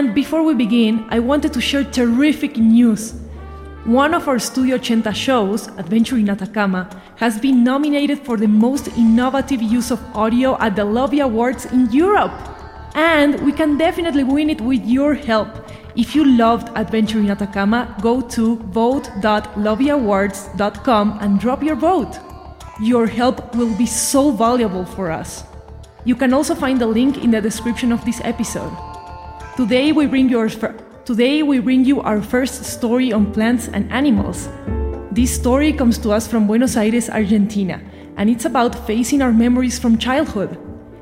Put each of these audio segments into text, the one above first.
and before we begin, I wanted to share terrific news. One of our Studio 80 shows, Adventure in Atacama, has been nominated for the most innovative use of audio at the Lovie Awards in Europe. And we can definitely win it with your help. If you loved Adventure in Atacama, go to vote.lovieawards.com and drop your vote. Your help will be so valuable for us. You can also find the link in the description of this episode. Today we bring you today we bring you our first story on plants and animals. This story comes to us from Buenos Aires, Argentina, and it's about facing our memories from childhood.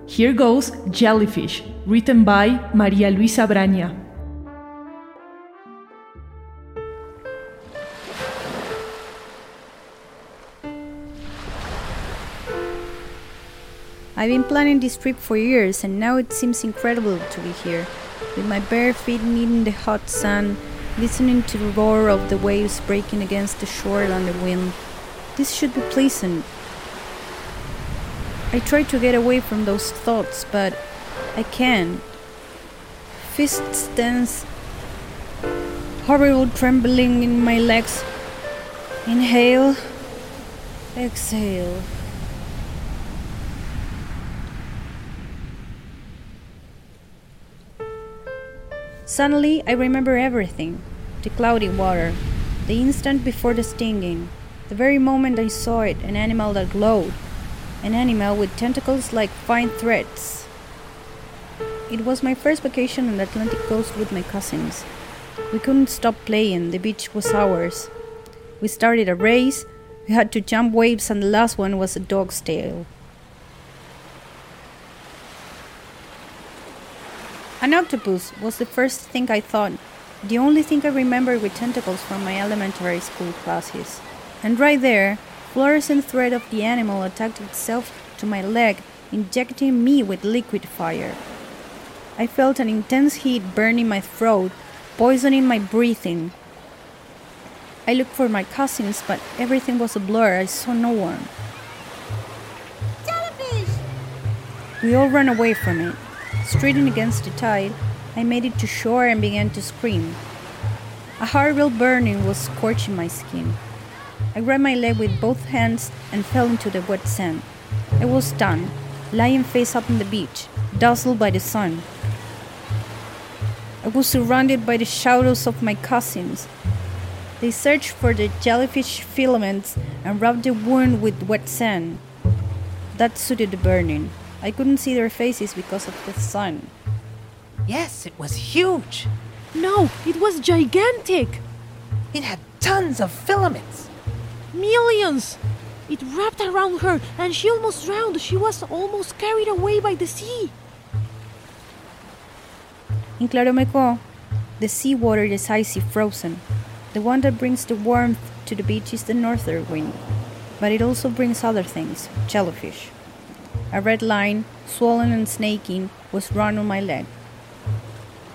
Here goes Jellyfish, written by Maria Luisa Braña. I've been planning this trip for years, and now it seems incredible to be here with my bare feet in the hot sun, listening to the roar of the waves breaking against the shore on the wind. This should be pleasant. I try to get away from those thoughts, but I can't. Fists tense, horrible trembling in my legs. Inhale, exhale. Suddenly, I remember everything the cloudy water, the instant before the stinging, the very moment I saw it an animal that glowed, an animal with tentacles like fine threads. It was my first vacation on the Atlantic coast with my cousins. We couldn't stop playing, the beach was ours. We started a race, we had to jump waves, and the last one was a dog's tail. An octopus was the first thing I thought, the only thing I remember with tentacles from my elementary school classes. And right there, fluorescent thread of the animal attacked itself to my leg, injecting me with liquid fire. I felt an intense heat burning my throat, poisoning my breathing. I looked for my cousins, but everything was a blur. I saw no one. Jellyfish! We all ran away from it. Straining against the tide, I made it to shore and began to scream. A horrible burning was scorching my skin. I grabbed my leg with both hands and fell into the wet sand. I was stunned, lying face up on the beach, dazzled by the sun. I was surrounded by the shadows of my cousins. They searched for the jellyfish filaments and rubbed the wound with wet sand. That suited the burning. I couldn't see their faces because of the sun. Yes, it was huge. No, it was gigantic. It had tons of filaments. Millions. It wrapped around her and she almost drowned. She was almost carried away by the sea. In Claromecó, the sea water is icy frozen. The one that brings the warmth to the beach is the northern wind, but it also brings other things, jellyfish. A red line, swollen and snaking, was run on my leg.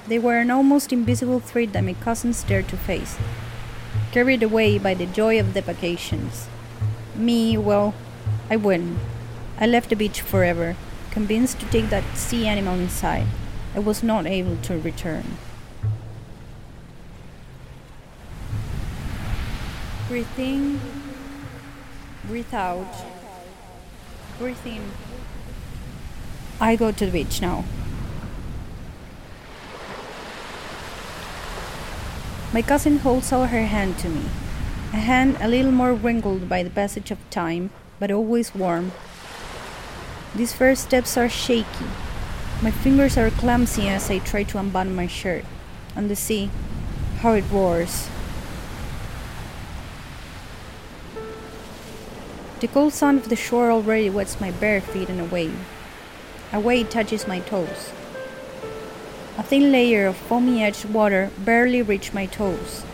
They were an almost invisible threat that my cousins dared to face, carried away by the joy of the vacations. Me, well, I wouldn't. I left the beach forever, convinced to take that sea animal inside. I was not able to return. Breathe in, breathe out, breathe in. I go to the beach now. My cousin holds out her hand to me, a hand a little more wrinkled by the passage of time, but always warm. These first steps are shaky. My fingers are clumsy as I try to unbutton my shirt. And the sea, how it roars. The cold sound of the shore already wets my bare feet in a wave. A it touches my toes. A thin layer of foamy edged water barely reaches my toes.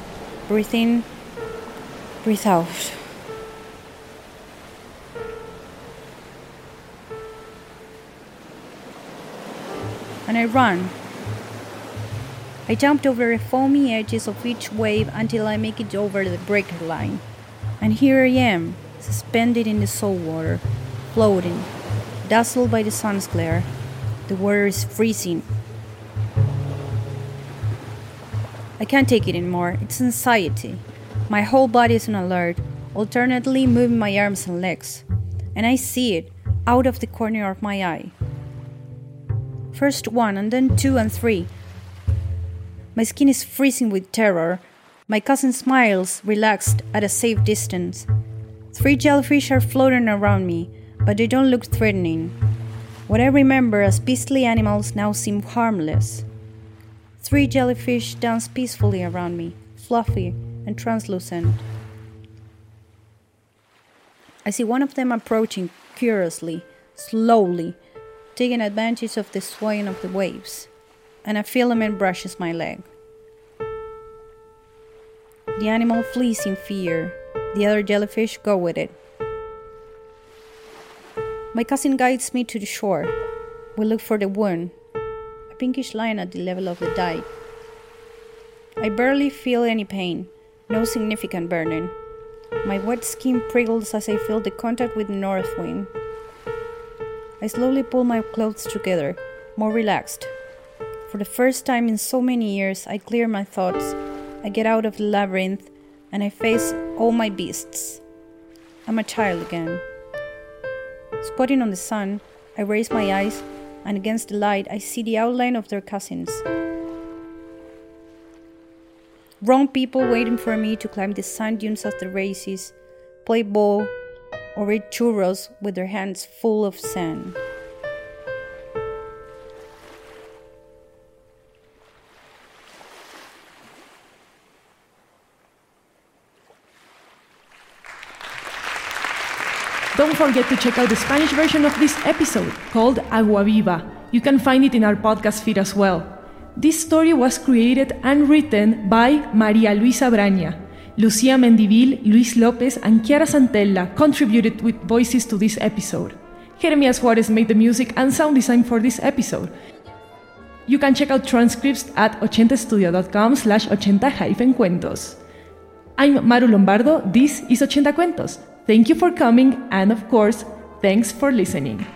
Breathe in, breathe out. And I run. I jumped over the foamy edges of each wave until I make it over the breaker line. And here I am, suspended in the salt water, floating, dazzled by the sun's glare. The water is freezing. I can't take it anymore. It's anxiety. My whole body is on alert, alternately moving my arms and legs. And I see it out of the corner of my eye. First one, and then two and three. My skin is freezing with terror. My cousin smiles, relaxed, at a safe distance. Three jellyfish are floating around me, but they don't look threatening. What I remember as beastly animals now seem harmless. Three jellyfish dance peacefully around me, fluffy and translucent. I see one of them approaching curiously, slowly, taking advantage of the swaying of the waves, and a filament brushes my leg. The animal flees in fear, the other jellyfish go with it. My cousin guides me to the shore. We look for the wound, a pinkish line at the level of the dike. I barely feel any pain, no significant burning. My wet skin prickles as I feel the contact with the north wind. I slowly pull my clothes together, more relaxed. For the first time in so many years, I clear my thoughts. I get out of the labyrinth and I face all my beasts. I'm a child again. Spotting on the sun, I raise my eyes, and against the light, I see the outline of their cousins. Wrong people waiting for me to climb the sand dunes after races, play ball, or eat churros with their hands full of sand. Forget to check out the Spanish version of this episode called Agua Viva. You can find it in our podcast feed as well. This story was created and written by Maria Luisa Braña. Lucia Mendivil, Luis Lopez, and Chiara Santella contributed with voices to this episode. Jeremias Juarez made the music and sound design for this episode. You can check out transcripts at 80studio.com slash 80-cuentos. I'm Maru Lombardo, this is 80 Cuentos. Thank you for coming, and of course, thanks for listening.